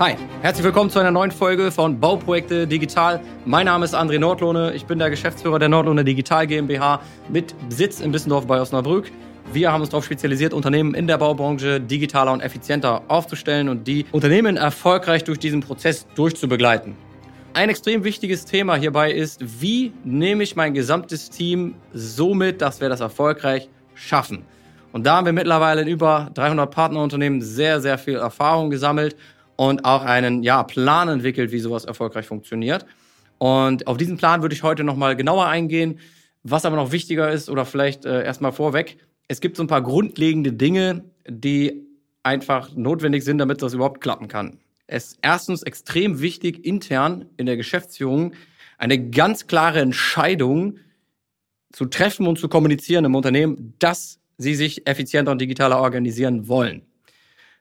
Hi, herzlich willkommen zu einer neuen Folge von Bauprojekte Digital. Mein Name ist André Nordlohne, ich bin der Geschäftsführer der Nordlohne Digital GmbH mit Sitz in Bissendorf bei Osnabrück. Wir haben uns darauf spezialisiert, Unternehmen in der Baubranche digitaler und effizienter aufzustellen und die Unternehmen erfolgreich durch diesen Prozess durchzubegleiten. Ein extrem wichtiges Thema hierbei ist, wie nehme ich mein gesamtes Team so mit, dass wir das erfolgreich schaffen. Und da haben wir mittlerweile in über 300 Partnerunternehmen sehr, sehr viel Erfahrung gesammelt und auch einen ja, Plan entwickelt, wie sowas erfolgreich funktioniert. Und auf diesen Plan würde ich heute nochmal genauer eingehen. Was aber noch wichtiger ist, oder vielleicht äh, erstmal vorweg, es gibt so ein paar grundlegende Dinge, die einfach notwendig sind, damit das überhaupt klappen kann. Es ist erstens extrem wichtig, intern in der Geschäftsführung eine ganz klare Entscheidung zu treffen und zu kommunizieren im Unternehmen, dass sie sich effizienter und digitaler organisieren wollen.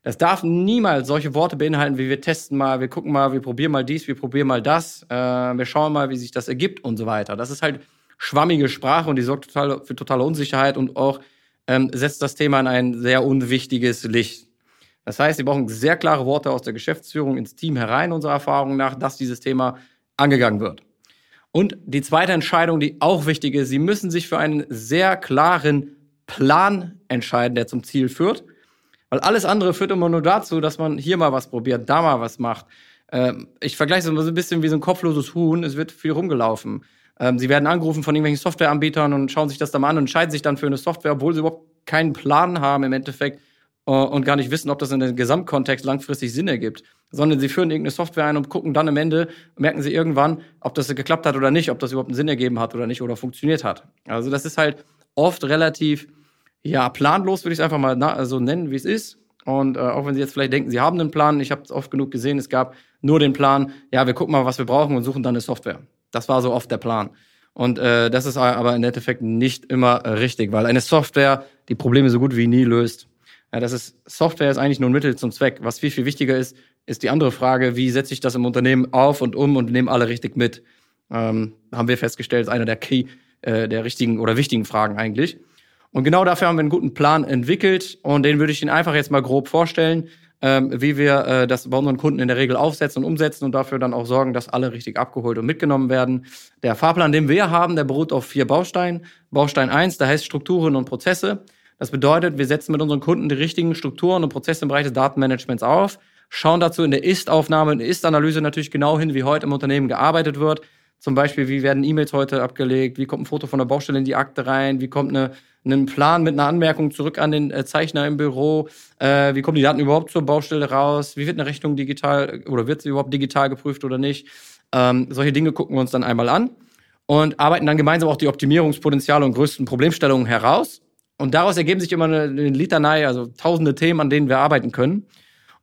Das darf niemals solche Worte beinhalten, wie wir testen mal, wir gucken mal, wir probieren mal dies, wir probieren mal das, äh, wir schauen mal, wie sich das ergibt und so weiter. Das ist halt schwammige Sprache und die sorgt total, für totale Unsicherheit und auch ähm, setzt das Thema in ein sehr unwichtiges Licht. Das heißt, Sie brauchen sehr klare Worte aus der Geschäftsführung ins Team herein, unserer Erfahrung nach, dass dieses Thema angegangen wird. Und die zweite Entscheidung, die auch wichtig ist, Sie müssen sich für einen sehr klaren Plan entscheiden, der zum Ziel führt weil alles andere führt immer nur dazu, dass man hier mal was probiert, da mal was macht. Ähm, ich vergleiche es immer so ein bisschen wie so ein kopfloses Huhn. Es wird viel rumgelaufen. Ähm, sie werden angerufen von irgendwelchen Softwareanbietern und schauen sich das dann mal an und entscheiden sich dann für eine Software, obwohl sie überhaupt keinen Plan haben im Endeffekt äh, und gar nicht wissen, ob das in den Gesamtkontext langfristig Sinn ergibt. Sondern sie führen irgendeine Software ein und gucken dann am Ende, merken sie irgendwann, ob das geklappt hat oder nicht, ob das überhaupt einen Sinn ergeben hat oder nicht oder funktioniert hat. Also das ist halt oft relativ ja, planlos würde ich es einfach mal so nennen, wie es ist. Und äh, auch wenn Sie jetzt vielleicht denken, Sie haben einen Plan, ich habe es oft genug gesehen, es gab nur den Plan, ja, wir gucken mal, was wir brauchen und suchen dann eine Software. Das war so oft der Plan. Und äh, das ist aber im Endeffekt nicht immer richtig, weil eine Software die Probleme so gut wie nie löst. Ja, das ist, Software ist eigentlich nur ein Mittel zum Zweck. Was viel, viel wichtiger ist, ist die andere Frage, wie setze ich das im Unternehmen auf und um und nehme alle richtig mit. Ähm, haben wir festgestellt, ist einer der Key, äh, der richtigen oder wichtigen Fragen eigentlich. Und genau dafür haben wir einen guten Plan entwickelt und den würde ich Ihnen einfach jetzt mal grob vorstellen, ähm, wie wir äh, das bei unseren Kunden in der Regel aufsetzen und umsetzen und dafür dann auch sorgen, dass alle richtig abgeholt und mitgenommen werden. Der Fahrplan, den wir haben, der beruht auf vier Bausteinen. Baustein eins, der heißt Strukturen und Prozesse. Das bedeutet, wir setzen mit unseren Kunden die richtigen Strukturen und Prozesse im Bereich des Datenmanagements auf, schauen dazu in der Ist-Aufnahme, der Ist-Analyse natürlich genau hin, wie heute im Unternehmen gearbeitet wird. Zum Beispiel, wie werden E-Mails heute abgelegt, wie kommt ein Foto von der Baustelle in die Akte rein, wie kommt eine einen Plan mit einer Anmerkung zurück an den äh, Zeichner im Büro. Äh, wie kommen die Daten überhaupt zur Baustelle raus? Wie wird eine Rechnung digital oder wird sie überhaupt digital geprüft oder nicht? Ähm, solche Dinge gucken wir uns dann einmal an und arbeiten dann gemeinsam auch die Optimierungspotenziale und größten Problemstellungen heraus. Und daraus ergeben sich immer eine, eine Litanei, also tausende Themen, an denen wir arbeiten können.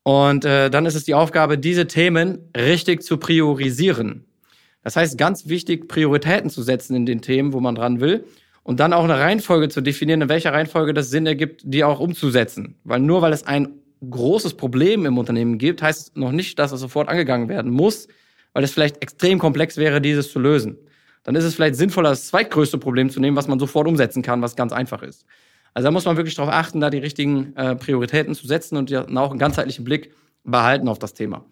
Und äh, dann ist es die Aufgabe, diese Themen richtig zu priorisieren. Das heißt, ganz wichtig, Prioritäten zu setzen in den Themen, wo man dran will und dann auch eine Reihenfolge zu definieren, in welcher Reihenfolge das Sinn ergibt, die auch umzusetzen. Weil nur weil es ein großes Problem im Unternehmen gibt, heißt es noch nicht, dass es sofort angegangen werden muss, weil es vielleicht extrem komplex wäre, dieses zu lösen. Dann ist es vielleicht sinnvoller, das zweitgrößte Problem zu nehmen, was man sofort umsetzen kann, was ganz einfach ist. Also da muss man wirklich darauf achten, da die richtigen äh, Prioritäten zu setzen und auch einen ganzheitlichen Blick behalten auf das Thema.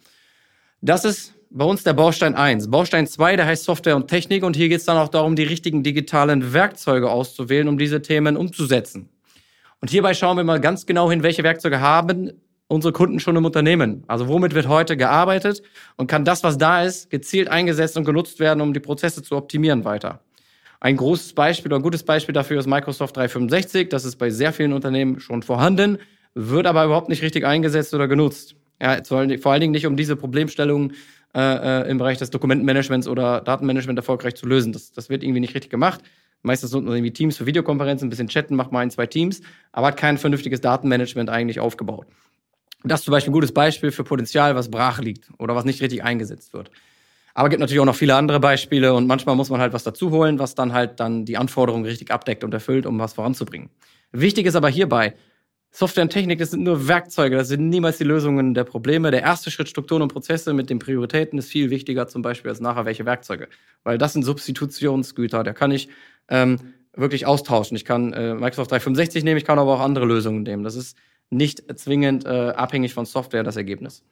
Das ist bei uns der Baustein 1. Baustein 2, der heißt Software und Technik und hier geht es dann auch darum, die richtigen digitalen Werkzeuge auszuwählen, um diese Themen umzusetzen. Und hierbei schauen wir mal ganz genau hin, welche Werkzeuge haben unsere Kunden schon im Unternehmen. Also womit wird heute gearbeitet und kann das, was da ist, gezielt eingesetzt und genutzt werden, um die Prozesse zu optimieren weiter. Ein großes Beispiel oder ein gutes Beispiel dafür ist Microsoft 365. Das ist bei sehr vielen Unternehmen schon vorhanden, wird aber überhaupt nicht richtig eingesetzt oder genutzt. Ja, vor allen Dingen nicht, um diese Problemstellungen äh, äh, im Bereich des Dokumentenmanagements oder Datenmanagement erfolgreich zu lösen. Das, das wird irgendwie nicht richtig gemacht. Meistens wir irgendwie Teams für Videokonferenzen, ein bisschen chatten, macht mal ein, zwei Teams, aber hat kein vernünftiges Datenmanagement eigentlich aufgebaut. Das ist zum Beispiel ein gutes Beispiel für Potenzial, was brach liegt oder was nicht richtig eingesetzt wird. Aber es gibt natürlich auch noch viele andere Beispiele und manchmal muss man halt was dazu holen, was dann halt dann die Anforderungen richtig abdeckt und erfüllt, um was voranzubringen. Wichtig ist aber hierbei, Software und Technik, das sind nur Werkzeuge, das sind niemals die Lösungen der Probleme. Der erste Schritt, Strukturen und Prozesse mit den Prioritäten, ist viel wichtiger zum Beispiel als nachher welche Werkzeuge. Weil das sind Substitutionsgüter, da kann ich ähm, wirklich austauschen. Ich kann äh, Microsoft 365 nehmen, ich kann aber auch andere Lösungen nehmen. Das ist nicht zwingend äh, abhängig von Software das Ergebnis.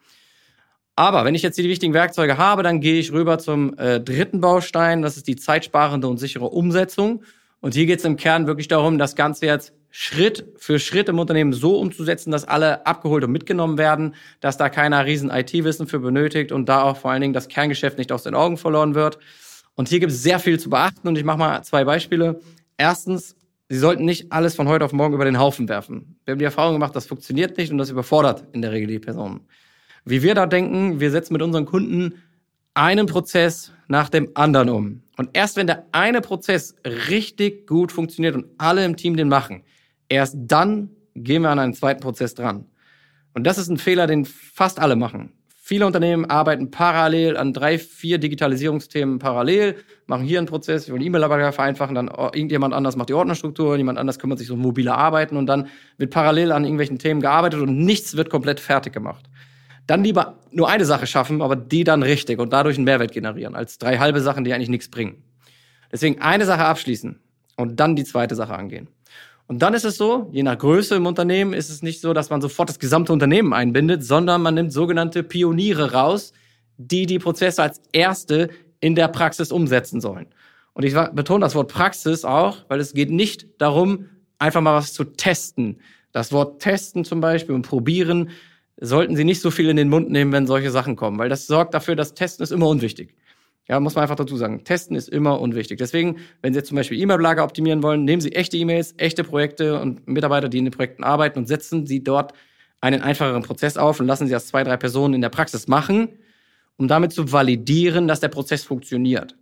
Aber wenn ich jetzt die wichtigen Werkzeuge habe, dann gehe ich rüber zum äh, dritten Baustein. Das ist die zeitsparende und sichere Umsetzung. Und hier geht es im Kern wirklich darum, das Ganze jetzt Schritt für Schritt im Unternehmen so umzusetzen, dass alle abgeholt und mitgenommen werden, dass da keiner riesen IT-Wissen für benötigt und da auch vor allen Dingen das Kerngeschäft nicht aus den Augen verloren wird. Und hier gibt es sehr viel zu beachten und ich mache mal zwei Beispiele. Erstens, Sie sollten nicht alles von heute auf morgen über den Haufen werfen. Wir haben die Erfahrung gemacht, das funktioniert nicht und das überfordert in der Regel die Personen. Wie wir da denken, wir setzen mit unseren Kunden einen Prozess nach dem anderen um. Und erst wenn der eine Prozess richtig gut funktioniert und alle im Team den machen, erst dann gehen wir an einen zweiten Prozess dran. Und das ist ein Fehler, den fast alle machen. Viele Unternehmen arbeiten parallel an drei, vier Digitalisierungsthemen parallel, machen hier einen Prozess, wir wollen E-Mail-Abgabe vereinfachen, dann irgendjemand anders macht die Ordnerstruktur, jemand anders kümmert sich um mobile Arbeiten und dann wird parallel an irgendwelchen Themen gearbeitet und nichts wird komplett fertig gemacht. Dann lieber nur eine Sache schaffen, aber die dann richtig und dadurch einen Mehrwert generieren, als drei halbe Sachen, die eigentlich nichts bringen. Deswegen eine Sache abschließen und dann die zweite Sache angehen. Und dann ist es so, je nach Größe im Unternehmen ist es nicht so, dass man sofort das gesamte Unternehmen einbindet, sondern man nimmt sogenannte Pioniere raus, die die Prozesse als erste in der Praxis umsetzen sollen. Und ich betone das Wort Praxis auch, weil es geht nicht darum, einfach mal was zu testen. Das Wort testen zum Beispiel und probieren sollten Sie nicht so viel in den Mund nehmen, wenn solche Sachen kommen, weil das sorgt dafür, dass Testen ist immer unwichtig. Ja, muss man einfach dazu sagen. Testen ist immer unwichtig. Deswegen, wenn Sie jetzt zum Beispiel E-Mail-Lager optimieren wollen, nehmen Sie echte E-Mails, echte Projekte und Mitarbeiter, die in den Projekten arbeiten und setzen Sie dort einen einfacheren Prozess auf und lassen Sie das zwei, drei Personen in der Praxis machen, um damit zu validieren, dass der Prozess funktioniert.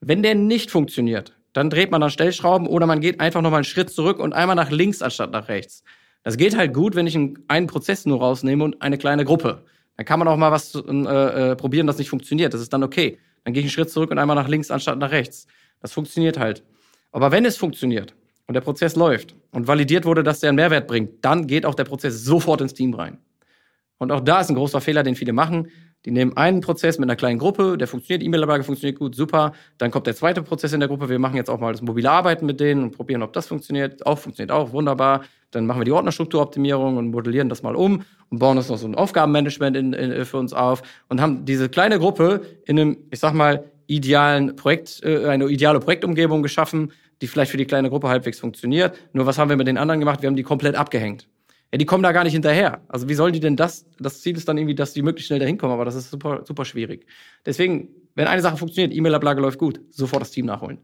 Wenn der nicht funktioniert, dann dreht man dann Stellschrauben oder man geht einfach nochmal einen Schritt zurück und einmal nach links anstatt nach rechts. Das geht halt gut, wenn ich einen Prozess nur rausnehme und eine kleine Gruppe. Dann kann man auch mal was äh, äh, probieren, das nicht funktioniert. Das ist dann okay. Dann gehe ich einen Schritt zurück und einmal nach links anstatt nach rechts. Das funktioniert halt. Aber wenn es funktioniert und der Prozess läuft und validiert wurde, dass der einen Mehrwert bringt, dann geht auch der Prozess sofort ins Team rein. Und auch da ist ein großer Fehler, den viele machen. Die nehmen einen Prozess mit einer kleinen Gruppe, der funktioniert, E-Mail-Ablage funktioniert gut, super. Dann kommt der zweite Prozess in der Gruppe. Wir machen jetzt auch mal das mobile Arbeiten mit denen und probieren, ob das funktioniert. Auch funktioniert auch, wunderbar. Dann machen wir die Ordnerstrukturoptimierung und modellieren das mal um und bauen uns noch so ein Aufgabenmanagement in, in, für uns auf und haben diese kleine Gruppe in einem, ich sag mal, idealen Projekt, äh, eine ideale Projektumgebung geschaffen, die vielleicht für die kleine Gruppe halbwegs funktioniert. Nur was haben wir mit den anderen gemacht? Wir haben die komplett abgehängt. Ja, die kommen da gar nicht hinterher. Also wie sollen die denn das? Das Ziel ist dann irgendwie, dass die möglichst schnell dahin kommen, aber das ist super, super schwierig. Deswegen, wenn eine Sache funktioniert, E-Mail-Ablage läuft gut, sofort das Team nachholen.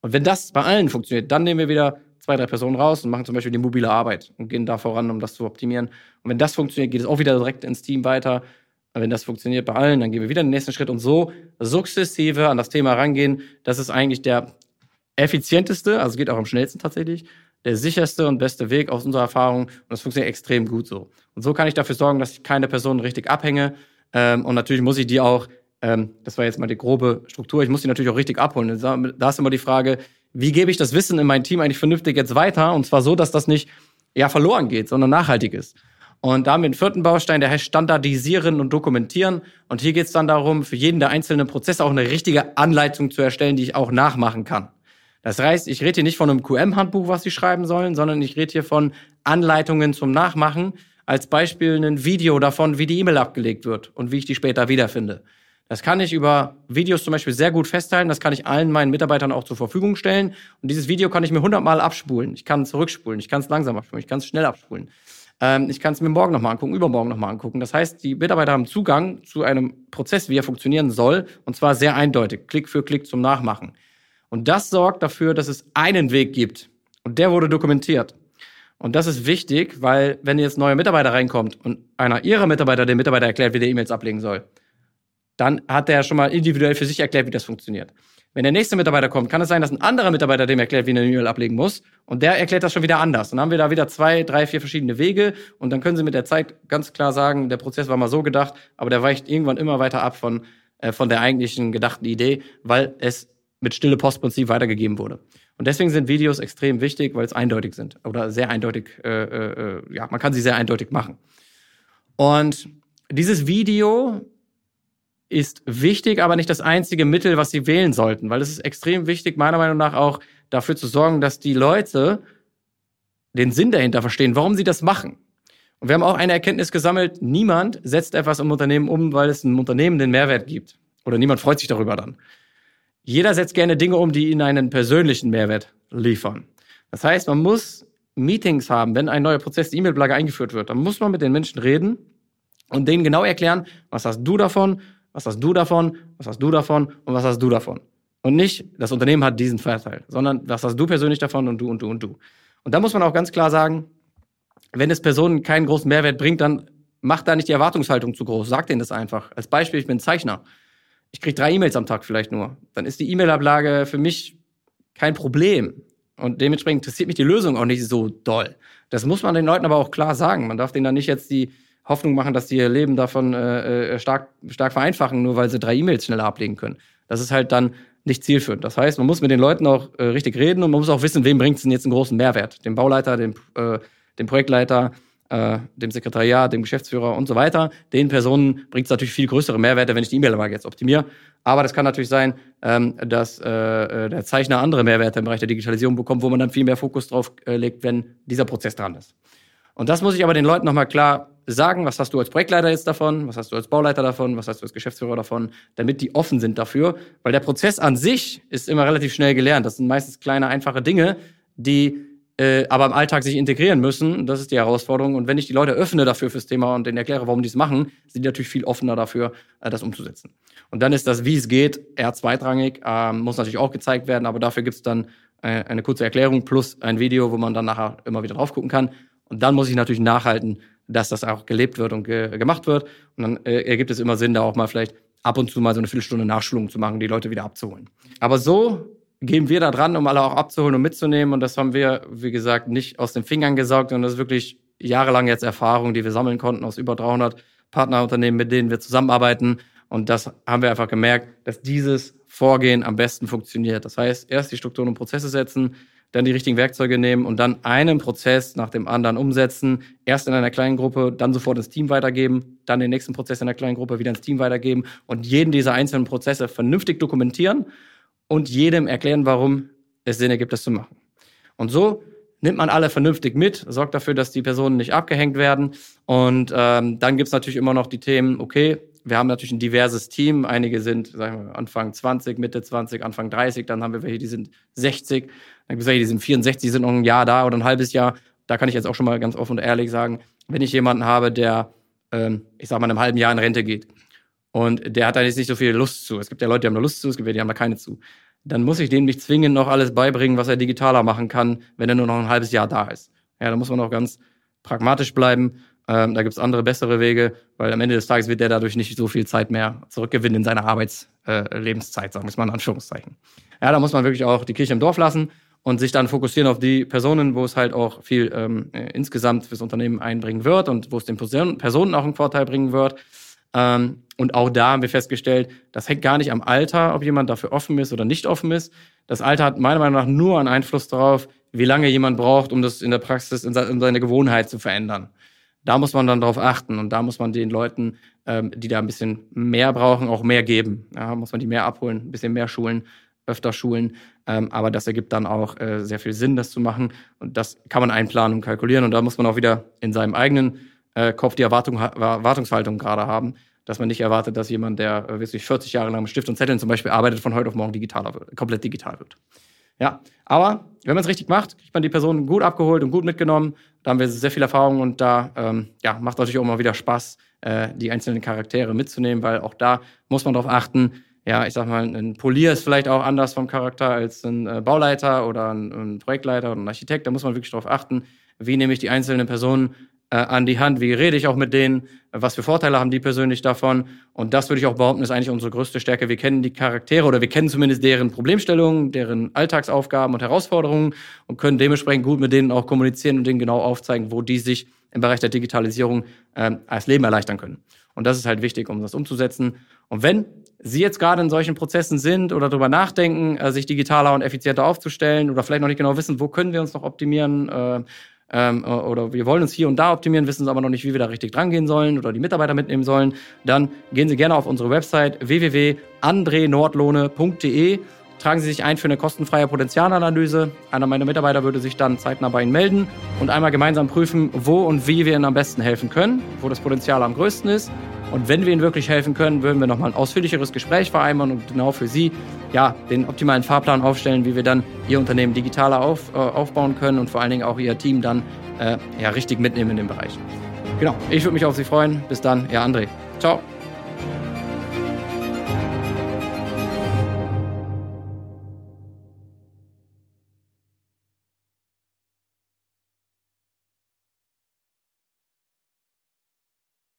Und wenn das bei allen funktioniert, dann nehmen wir wieder zwei, drei Personen raus und machen zum Beispiel die mobile Arbeit und gehen da voran, um das zu optimieren. Und wenn das funktioniert, geht es auch wieder direkt ins Team weiter. Und wenn das funktioniert bei allen, dann gehen wir wieder den nächsten Schritt und so sukzessive an das Thema rangehen. Das ist eigentlich der effizienteste, also geht auch am schnellsten tatsächlich, der sicherste und beste Weg aus unserer Erfahrung und das funktioniert extrem gut so. Und so kann ich dafür sorgen, dass ich keine Person richtig abhänge ähm, und natürlich muss ich die auch, ähm, das war jetzt mal die grobe Struktur, ich muss die natürlich auch richtig abholen. Da ist immer die Frage, wie gebe ich das Wissen in mein Team eigentlich vernünftig jetzt weiter und zwar so, dass das nicht ja verloren geht, sondern nachhaltig ist. Und da haben wir einen vierten Baustein, der heißt Standardisieren und Dokumentieren. Und hier geht es dann darum, für jeden der einzelnen Prozesse auch eine richtige Anleitung zu erstellen, die ich auch nachmachen kann. Das heißt, ich rede hier nicht von einem QM-Handbuch, was Sie schreiben sollen, sondern ich rede hier von Anleitungen zum Nachmachen. Als Beispiel ein Video davon, wie die E-Mail abgelegt wird und wie ich die später wiederfinde. Das kann ich über Videos zum Beispiel sehr gut festhalten. Das kann ich allen meinen Mitarbeitern auch zur Verfügung stellen. Und dieses Video kann ich mir hundertmal abspulen. Ich kann zurückspulen. Ich kann es langsam abspulen. Ich kann es schnell abspulen. Ähm, ich kann es mir morgen nochmal angucken, übermorgen nochmal angucken. Das heißt, die Mitarbeiter haben Zugang zu einem Prozess, wie er funktionieren soll. Und zwar sehr eindeutig. Klick für Klick zum Nachmachen. Und das sorgt dafür, dass es einen Weg gibt. Und der wurde dokumentiert. Und das ist wichtig, weil wenn jetzt neue Mitarbeiter reinkommt und einer ihrer Mitarbeiter dem Mitarbeiter erklärt, wie der E-Mails ablegen soll, dann hat der schon mal individuell für sich erklärt, wie das funktioniert. Wenn der nächste Mitarbeiter kommt, kann es sein, dass ein anderer Mitarbeiter dem erklärt, wie eine E-Mail ablegen muss. Und der erklärt das schon wieder anders. Dann haben wir da wieder zwei, drei, vier verschiedene Wege. Und dann können Sie mit der Zeit ganz klar sagen, der Prozess war mal so gedacht, aber der weicht irgendwann immer weiter ab von, äh, von der eigentlichen gedachten Idee, weil es mit stille Postprinzip weitergegeben wurde. Und deswegen sind Videos extrem wichtig, weil es eindeutig sind oder sehr eindeutig, äh, äh, ja, man kann sie sehr eindeutig machen. Und dieses Video ist wichtig, aber nicht das einzige Mittel, was sie wählen sollten, weil es ist extrem wichtig, meiner Meinung nach auch dafür zu sorgen, dass die Leute den Sinn dahinter verstehen, warum sie das machen. Und wir haben auch eine Erkenntnis gesammelt, niemand setzt etwas im Unternehmen um, weil es einem Unternehmen den Mehrwert gibt. Oder niemand freut sich darüber dann. Jeder setzt gerne Dinge um, die ihnen einen persönlichen Mehrwert liefern. Das heißt, man muss Meetings haben, wenn ein neuer Prozess, die E-Mail-Plage eingeführt wird, dann muss man mit den Menschen reden und denen genau erklären, was hast du davon, was hast du davon, was hast du davon und was hast du davon. Und nicht, das Unternehmen hat diesen Vorteil, sondern was hast du persönlich davon und du und du und du. Und da muss man auch ganz klar sagen, wenn es Personen keinen großen Mehrwert bringt, dann macht da nicht die Erwartungshaltung zu groß. Sag denen das einfach. Als Beispiel, ich bin Zeichner. Ich kriege drei E-Mails am Tag vielleicht nur. Dann ist die E-Mail-Ablage für mich kein Problem. Und dementsprechend interessiert mich die Lösung auch nicht so doll. Das muss man den Leuten aber auch klar sagen. Man darf denen dann nicht jetzt die Hoffnung machen, dass die ihr Leben davon äh, äh stark, stark vereinfachen, nur weil sie drei E-Mails schneller ablegen können. Das ist halt dann nicht zielführend. Das heißt, man muss mit den Leuten auch äh, richtig reden und man muss auch wissen, wem bringt es denn jetzt einen großen Mehrwert. Dem Bauleiter, dem, äh, dem Projektleiter, äh, dem Sekretariat, dem Geschäftsführer und so weiter. Den Personen bringt es natürlich viel größere Mehrwerte, wenn ich die E-Mail-Lage jetzt optimiere. Aber das kann natürlich sein, ähm, dass äh, äh, der Zeichner andere Mehrwerte im Bereich der Digitalisierung bekommt, wo man dann viel mehr Fokus drauf äh, legt, wenn dieser Prozess dran ist. Und das muss ich aber den Leuten nochmal klar sagen, was hast du als Projektleiter jetzt davon, was hast du als Bauleiter davon, was hast du als Geschäftsführer davon, damit die offen sind dafür. Weil der Prozess an sich ist immer relativ schnell gelernt. Das sind meistens kleine, einfache Dinge, die äh, aber im Alltag sich integrieren müssen. Das ist die Herausforderung. Und wenn ich die Leute öffne dafür fürs Thema und denen erkläre, warum die es machen, sind die natürlich viel offener dafür, äh, das umzusetzen. Und dann ist das, wie es geht, eher zweitrangig, äh, muss natürlich auch gezeigt werden, aber dafür gibt's dann äh, eine kurze Erklärung plus ein Video, wo man dann nachher immer wieder drauf gucken kann. Und dann muss ich natürlich nachhalten, dass das auch gelebt wird und ge gemacht wird. Und dann äh, ergibt es immer Sinn, da auch mal vielleicht ab und zu mal so eine Viertelstunde Nachschulung zu machen, die Leute wieder abzuholen. Aber so gehen wir da dran, um alle auch abzuholen und mitzunehmen. Und das haben wir, wie gesagt, nicht aus den Fingern gesaugt, sondern das ist wirklich jahrelang jetzt Erfahrung, die wir sammeln konnten aus über 300 Partnerunternehmen, mit denen wir zusammenarbeiten. Und das haben wir einfach gemerkt, dass dieses Vorgehen am besten funktioniert. Das heißt, erst die Strukturen und Prozesse setzen, dann die richtigen Werkzeuge nehmen und dann einen Prozess nach dem anderen umsetzen. Erst in einer kleinen Gruppe, dann sofort ins Team weitergeben, dann den nächsten Prozess in einer kleinen Gruppe wieder ins Team weitergeben und jeden dieser einzelnen Prozesse vernünftig dokumentieren und jedem erklären, warum es Sinn ergibt, das zu machen. Und so nimmt man alle vernünftig mit, sorgt dafür, dass die Personen nicht abgehängt werden. Und ähm, dann gibt's natürlich immer noch die Themen, okay, wir haben natürlich ein diverses Team. Einige sind, sagen wir, Anfang 20, Mitte 20, Anfang 30, dann haben wir welche, die sind 60, dann gibt es welche, die sind 64, die sind noch ein Jahr da oder ein halbes Jahr. Da kann ich jetzt auch schon mal ganz offen und ehrlich sagen, wenn ich jemanden habe, der, ähm, ich sag mal, in einem halben Jahr in Rente geht, und der hat da jetzt nicht so viel Lust zu. Es gibt ja Leute, die haben da Lust zu, es gibt welche, die haben da keine zu. Dann muss ich dem nicht zwingend noch alles beibringen, was er digitaler machen kann, wenn er nur noch ein halbes Jahr da ist. Ja, da muss man auch ganz pragmatisch bleiben. Ähm, da gibt's andere, bessere Wege, weil am Ende des Tages wird der dadurch nicht so viel Zeit mehr zurückgewinnen in seiner Arbeitslebenszeit, äh, sagen wir es mal in Anführungszeichen. Ja, da muss man wirklich auch die Kirche im Dorf lassen und sich dann fokussieren auf die Personen, wo es halt auch viel ähm, äh, insgesamt fürs Unternehmen einbringen wird und wo es den Personen auch einen Vorteil bringen wird. Ähm, und auch da haben wir festgestellt, das hängt gar nicht am Alter, ob jemand dafür offen ist oder nicht offen ist. Das Alter hat meiner Meinung nach nur einen Einfluss darauf, wie lange jemand braucht, um das in der Praxis, in seine Gewohnheit zu verändern. Da muss man dann darauf achten und da muss man den Leuten, ähm, die da ein bisschen mehr brauchen, auch mehr geben. Ja, muss man die mehr abholen, ein bisschen mehr schulen, öfter schulen. Ähm, aber das ergibt dann auch äh, sehr viel Sinn, das zu machen. Und das kann man einplanen und kalkulieren. Und da muss man auch wieder in seinem eigenen äh, Kopf die Erwartung, Erwartungshaltung gerade haben, dass man nicht erwartet, dass jemand, der äh, wirklich 40 Jahre lang mit Stift und Zetteln zum Beispiel arbeitet, von heute auf morgen digitaler wird, komplett digital wird. Ja, aber wenn man es richtig macht, kriegt man die Person gut abgeholt und gut mitgenommen. Da haben wir sehr viel Erfahrung und da ähm, ja, macht natürlich auch mal wieder Spaß, äh, die einzelnen Charaktere mitzunehmen, weil auch da muss man darauf achten. Ja, ich sag mal, ein Polier ist vielleicht auch anders vom Charakter als ein äh, Bauleiter oder ein, ein Projektleiter oder ein Architekt. Da muss man wirklich darauf achten, wie nehme ich die einzelnen Personen an die Hand, wie rede ich auch mit denen, was für Vorteile haben die persönlich davon. Und das würde ich auch behaupten, ist eigentlich unsere größte Stärke. Wir kennen die Charaktere oder wir kennen zumindest deren Problemstellungen, deren Alltagsaufgaben und Herausforderungen und können dementsprechend gut mit denen auch kommunizieren und denen genau aufzeigen, wo die sich im Bereich der Digitalisierung äh, als Leben erleichtern können. Und das ist halt wichtig, um das umzusetzen. Und wenn Sie jetzt gerade in solchen Prozessen sind oder darüber nachdenken, äh, sich digitaler und effizienter aufzustellen oder vielleicht noch nicht genau wissen, wo können wir uns noch optimieren, äh, ähm, oder wir wollen uns hier und da optimieren, wissen aber noch nicht, wie wir da richtig drangehen sollen oder die Mitarbeiter mitnehmen sollen, dann gehen Sie gerne auf unsere Website www.andrenordlohne.de tragen Sie sich ein für eine kostenfreie Potenzialanalyse. Einer meiner Mitarbeiter würde sich dann zeitnah bei Ihnen melden und einmal gemeinsam prüfen, wo und wie wir Ihnen am besten helfen können, wo das Potenzial am größten ist. Und wenn wir Ihnen wirklich helfen können, würden wir nochmal ein ausführlicheres Gespräch vereinbaren und genau für Sie ja, den optimalen Fahrplan aufstellen, wie wir dann Ihr Unternehmen digitaler auf, äh, aufbauen können und vor allen Dingen auch Ihr Team dann äh, ja, richtig mitnehmen in dem Bereich. Genau, ich würde mich auf Sie freuen. Bis dann, Ihr André. Ciao.